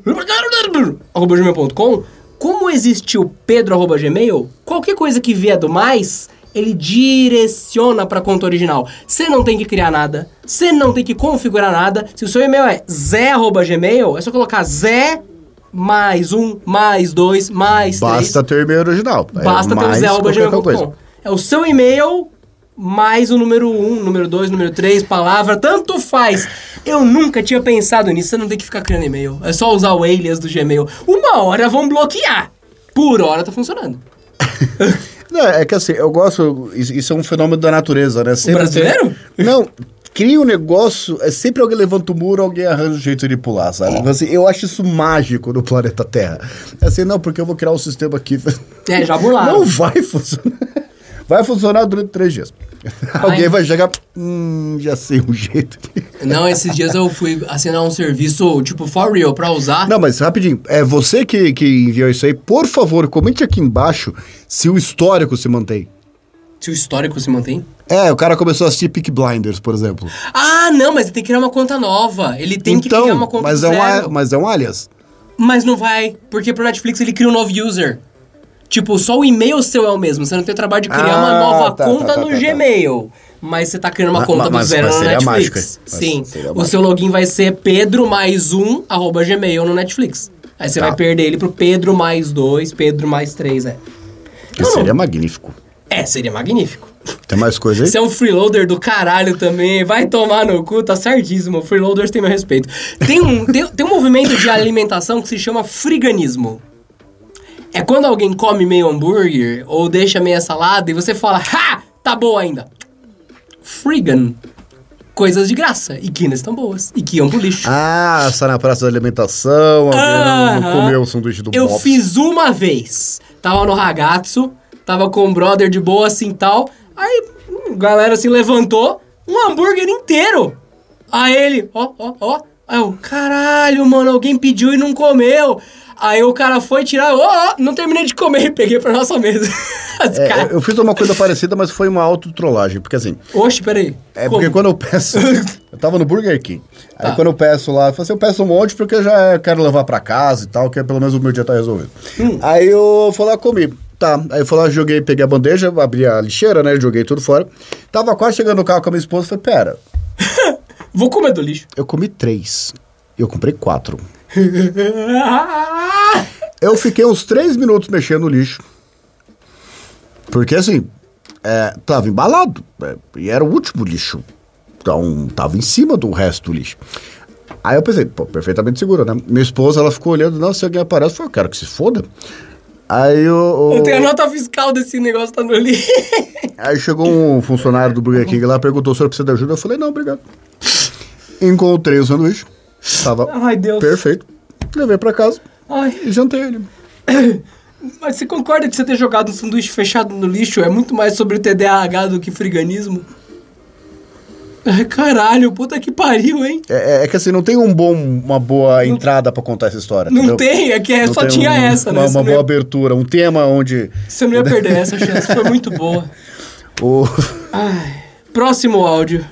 [SPEAKER 3] arroba gmail.com, como existiu pedro.gmail, qualquer coisa que vier do mais, ele direciona para a conta original. Você não tem que criar nada, você não tem que configurar nada. Se o seu e-mail é zé.gmail, é só colocar zé mais um, mais dois, mais três.
[SPEAKER 2] Basta ter e-mail original. É
[SPEAKER 3] Basta ter o
[SPEAKER 2] mais
[SPEAKER 3] Zé arroba
[SPEAKER 2] qualquer
[SPEAKER 3] gmail.com.
[SPEAKER 2] coisa.
[SPEAKER 3] É o seu e-mail mais o número 1, um, número 2, número 3, palavra, tanto faz. Eu nunca tinha pensado nisso, você não tem que ficar criando e-mail. É só usar o alias do Gmail. Uma hora vão bloquear. Por hora tá funcionando.
[SPEAKER 2] Não, é que assim, eu gosto. Isso, é um fenômeno da natureza, né? Sempre
[SPEAKER 3] brasileiro?
[SPEAKER 2] Não. Cria um negócio, é sempre alguém levanta o muro, alguém arranja um jeito de pular, sabe? Então, Assim, eu acho isso mágico no planeta Terra. É assim, não, porque eu vou criar um sistema aqui.
[SPEAKER 3] É, já burlaram.
[SPEAKER 2] Não vai funcionar. Vai funcionar durante três dias. Alguém vai chegar. Hum, já sei um jeito.
[SPEAKER 3] Não, esses dias eu fui assinar um serviço, tipo, for real, pra usar.
[SPEAKER 2] Não, mas rapidinho, é você que, que enviou isso aí. Por favor, comente aqui embaixo se o histórico se mantém.
[SPEAKER 3] Se o histórico se mantém.
[SPEAKER 2] É, o cara começou a assistir Peak Blinders, por exemplo.
[SPEAKER 3] Ah, não, mas ele tem que criar uma conta nova. Ele tem que
[SPEAKER 2] então,
[SPEAKER 3] criar uma conta
[SPEAKER 2] mas é, um, mas é um alias.
[SPEAKER 3] Mas não vai, porque pro Netflix ele cria um novo user. Tipo, só o e-mail seu é o mesmo. Você não tem o trabalho de criar
[SPEAKER 2] Ah,
[SPEAKER 3] uma nova
[SPEAKER 2] tá,
[SPEAKER 3] conta
[SPEAKER 2] tá, tá,
[SPEAKER 3] no
[SPEAKER 2] tá, tá.
[SPEAKER 3] Gmail. Mas você tá criando uma
[SPEAKER 2] Ma-
[SPEAKER 3] conta
[SPEAKER 2] ma-
[SPEAKER 3] do zero no
[SPEAKER 2] seria
[SPEAKER 3] Netflix.
[SPEAKER 2] Mas
[SPEAKER 3] Sim.
[SPEAKER 2] seria
[SPEAKER 3] O seu login vai ser Pedro mais um, arroba Gmail no Netflix. Aí você
[SPEAKER 2] Tá.
[SPEAKER 3] vai perder ele pro Pedro mais dois, Pedro mais três, é.
[SPEAKER 2] Que
[SPEAKER 3] Não, não.
[SPEAKER 2] seria magnífico.
[SPEAKER 3] É, seria magnífico.
[SPEAKER 2] Tem mais coisa aí?
[SPEAKER 3] Você é um freeloader do caralho também. Vai tomar no cu, tá certíssimo. Freeloaders têm meu respeito. Tem um, tem, tem um movimento de alimentação que se chama friganismo. É quando alguém come meio hambúrguer ou deixa meia salada e você fala, ha! Tá boa ainda. Frigan. Coisas de graça. E que não estão boas. E que iam pro lixo.
[SPEAKER 2] Ah, sai na praça da alimentação, alguém não- não comeu o sanduíche do
[SPEAKER 3] Eu
[SPEAKER 2] Bob's.
[SPEAKER 3] fiz uma vez. Tava no ragazzo, tava com um brother de boa assim tal. Aí, hum, galera se levantou, um hambúrguer inteiro. Aí ele, ó, ó, ó. Aí eu, caralho, mano, alguém pediu e não comeu. Aí o cara foi tirar, ó, ó, não terminei de comer e peguei pra nossa mesa.
[SPEAKER 2] É,
[SPEAKER 3] cara-
[SPEAKER 2] eu fiz uma coisa parecida, mas foi uma autotrollagem. Porque assim,
[SPEAKER 3] Oxe, peraí.
[SPEAKER 2] é
[SPEAKER 3] Como?
[SPEAKER 2] porque quando eu peço. eu tava no Burger King. Aí
[SPEAKER 3] Tá.
[SPEAKER 2] quando eu peço lá, eu assim, eu peço um monte porque eu já quero levar pra casa e tal, que pelo menos o meu dia tá resolvido.
[SPEAKER 3] Hum.
[SPEAKER 2] Aí eu fui lá comi. Tá, aí eu fui lá, joguei, peguei a bandeja, abri a lixeira, né? Joguei tudo fora. Tava quase chegando no carro com a minha esposa, falei, pera,
[SPEAKER 3] Vou comer do lixo.
[SPEAKER 2] eu comi três. Eu comprei quatro. Eu fiquei uns três minutos mexendo no lixo. Porque assim, é, tava embalado. é, e era o último lixo. Então, tava em cima do resto do lixo. Aí eu pensei, pô, perfeitamente seguro, né? Minha esposa, ela ficou olhando, não, se alguém aparece, eu falei, eu quero que se foda. Aí o.
[SPEAKER 3] Eu tenho a nota fiscal desse negócio, tá no lixo.
[SPEAKER 2] Aí chegou um funcionário do Burger King lá, perguntou se eu precisa de ajuda. Eu falei, não, obrigado. Encontrei o sanduíche. Tava
[SPEAKER 3] Ai, Deus.
[SPEAKER 2] perfeito. Levei pra casa
[SPEAKER 3] Ai.
[SPEAKER 2] e jantei ele.
[SPEAKER 3] Mas você concorda que você ter jogado um sanduíche fechado no lixo é muito mais sobre TDAH do que friganismo? Caralho, puta que pariu, hein?
[SPEAKER 2] É, é- é que assim, não tem um bom, uma boa entrada pra contar essa história.
[SPEAKER 3] Não
[SPEAKER 2] entendeu?
[SPEAKER 3] tem, é que é-
[SPEAKER 2] Não
[SPEAKER 3] só tinha
[SPEAKER 2] um-
[SPEAKER 3] essa, né?
[SPEAKER 2] Uma,
[SPEAKER 3] Você
[SPEAKER 2] uma
[SPEAKER 3] não
[SPEAKER 2] boa
[SPEAKER 3] ia-
[SPEAKER 2] abertura, um tema onde.
[SPEAKER 3] Você não ia perder essa chance, foi muito boa.
[SPEAKER 2] O...
[SPEAKER 3] Ai, próximo áudio.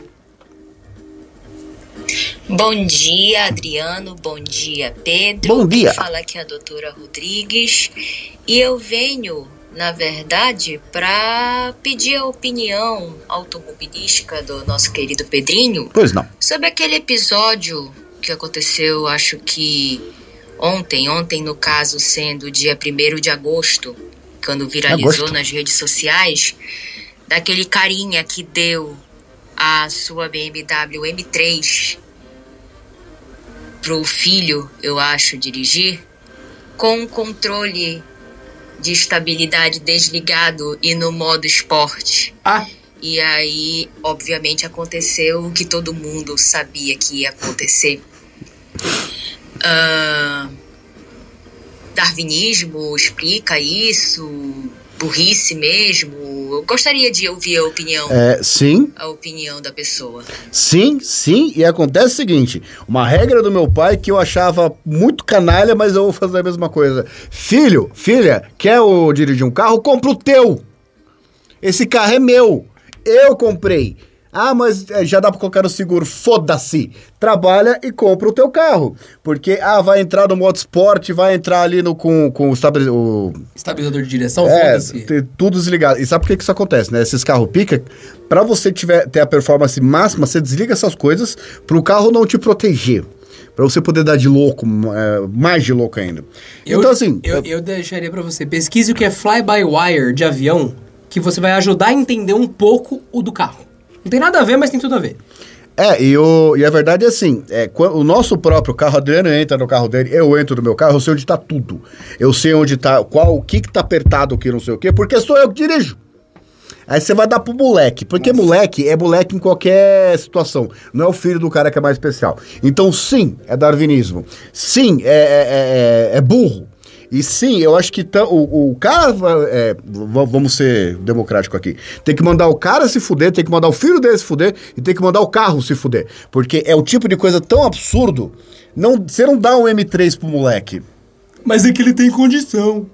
[SPEAKER 5] Bom dia, Adriano. Bom dia, Pedro.
[SPEAKER 2] Bom dia.
[SPEAKER 5] Fala aqui é a doutora Rodrigues. E eu venho, na verdade, para pedir a opinião automobilística do nosso querido Pedrinho
[SPEAKER 2] Pois não.
[SPEAKER 5] sobre aquele episódio que aconteceu, acho que ontem, ontem no caso sendo dia 1 de agosto, quando viralizou
[SPEAKER 2] Agosto.
[SPEAKER 5] nas redes sociais, daquele carinha que deu a sua BMW M3 pro filho, eu acho, dirigir, com o controle de estabilidade desligado e no modo esporte.
[SPEAKER 3] Ah,
[SPEAKER 5] E aí, obviamente, aconteceu o que todo mundo sabia que ia acontecer. Ah, darwinismo explica isso, burrice mesmo, Eu gostaria de ouvir a opinião,
[SPEAKER 2] É, sim,
[SPEAKER 5] a opinião da pessoa.
[SPEAKER 2] sim, sim. E acontece o seguinte: uma regra do meu pai que eu achava muito canalha, mas eu vou fazer a mesma coisa. Filho, filha, quer o, dirigir um carro? Compra o teu. Esse carro é meu. Eu comprei. Ah, mas é, já dá pra colocar no seguro. Foda-se. Trabalha e compra o teu carro. Porque, ah, vai entrar no modo esporte, vai entrar ali no, com, com o, estabele- o
[SPEAKER 3] Estabilizador de direção,
[SPEAKER 2] é,
[SPEAKER 3] foda-se.
[SPEAKER 2] tudo desligado. E sabe por que, que isso acontece, né? Esses carros pica, pra você tiver, ter a performance máxima, você desliga essas coisas pro carro não te proteger. Pra você poder dar de louco, é, mais de louco ainda.
[SPEAKER 3] Eu,
[SPEAKER 2] então, assim,
[SPEAKER 3] Eu, eu deixaria pra você. Pesquise o que é fly-by-wire de avião, que você vai ajudar a entender um pouco o do carro. Não tem nada a ver, mas tem tudo a ver.
[SPEAKER 2] É, e, o, e a verdade é assim, é, o nosso próprio carro, Adriano entra no carro dele, eu entro no meu carro, eu sei onde tá tudo. Eu sei onde tá, qual, o que que tá apertado, o que não sei o quê, porque sou eu que dirijo. Aí você vai dar pro moleque, porque moleque é moleque em qualquer situação. Não é o filho do cara que é mais especial. Então, sim, é darwinismo. Sim, é, é, é- é burro. E sim, eu acho que tam- o, o cara. é, vamos ser democrático aqui. Tem que mandar o cara se fuder, tem que mandar o filho dele se fuder e tem que mandar o carro se fuder. Porque é o tipo de coisa tão absurdo. Não, você não dá um M3 pro moleque.
[SPEAKER 3] Mas é que ele tem condição.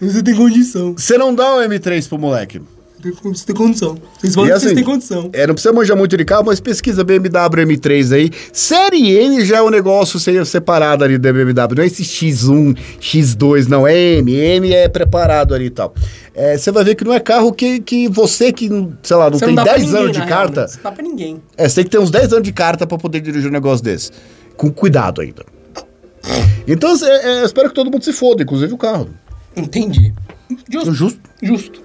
[SPEAKER 3] Você tem condição.
[SPEAKER 2] Você não dá um M3 pro moleque.
[SPEAKER 3] Você tem condição. Vocês
[SPEAKER 2] E
[SPEAKER 3] falam que
[SPEAKER 2] assim,
[SPEAKER 3] vocês têm condição.
[SPEAKER 2] É, não precisa manjar muito de carro, mas pesquisa BMW M3 aí. Série M já é um negócio se- separado ali da BMW. Não é esse X1, X2, não. É M. M é preparado ali e tal. É, Você vai ver que não é carro que, que você que, sei lá, não
[SPEAKER 3] Você
[SPEAKER 2] tem
[SPEAKER 3] pra
[SPEAKER 2] 10
[SPEAKER 3] ninguém,
[SPEAKER 2] anos de
[SPEAKER 3] real,
[SPEAKER 2] carta.
[SPEAKER 3] né? Você dá pra ninguém.
[SPEAKER 2] É, você tem que ter uns 10 anos de carta pra poder dirigir um negócio desse. Com cuidado ainda. Então, é, é, eu espero que todo mundo se foda, inclusive o carro.
[SPEAKER 3] Entendi. Justo.
[SPEAKER 2] Justo.
[SPEAKER 3] Justo.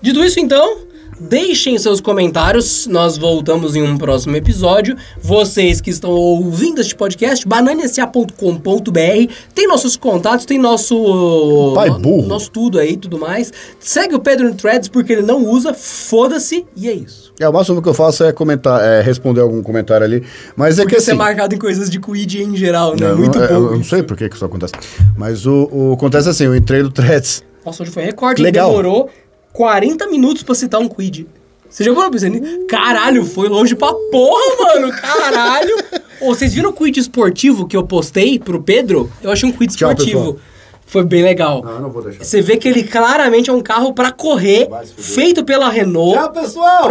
[SPEAKER 3] Dito isso, então, deixem seus comentários. Nós voltamos em um próximo episódio. Vocês que estão ouvindo este podcast, bananiasa.com.br. Tem nossos contatos, tem nosso.
[SPEAKER 2] Pai
[SPEAKER 3] no-
[SPEAKER 2] burro.
[SPEAKER 3] Nosso tudo aí tudo mais. Segue o Pedro no Threads porque ele não usa. Foda-se. E é isso.
[SPEAKER 2] É, o máximo que eu faço é comentar, é responder algum comentário ali. Mas é
[SPEAKER 3] Porque
[SPEAKER 2] que
[SPEAKER 3] você é
[SPEAKER 2] assim,
[SPEAKER 3] marcado em coisas de Quid em geral, né?
[SPEAKER 2] Não,
[SPEAKER 3] Muito
[SPEAKER 2] não, é,
[SPEAKER 3] pouco.
[SPEAKER 2] Eu não sei por que que isso acontece. Mas o, o acontece assim, eu entrei no Threads.
[SPEAKER 3] Nossa, hoje foi recorde.
[SPEAKER 2] Legal.
[SPEAKER 3] Demorou 40 minutos pra citar um quid. Você já parou pensando? Caralho, foi longe pra porra, mano. Caralho. Ô, vocês viram o quid esportivo que eu postei pro Pedro? Eu achei um quid
[SPEAKER 2] Tchau,
[SPEAKER 3] esportivo.
[SPEAKER 2] pessoal.
[SPEAKER 3] Foi bem legal.
[SPEAKER 2] Não, não vou deixar.
[SPEAKER 3] Você vê que ele claramente é um carro pra correr, feito pela Renault.
[SPEAKER 2] pessoal!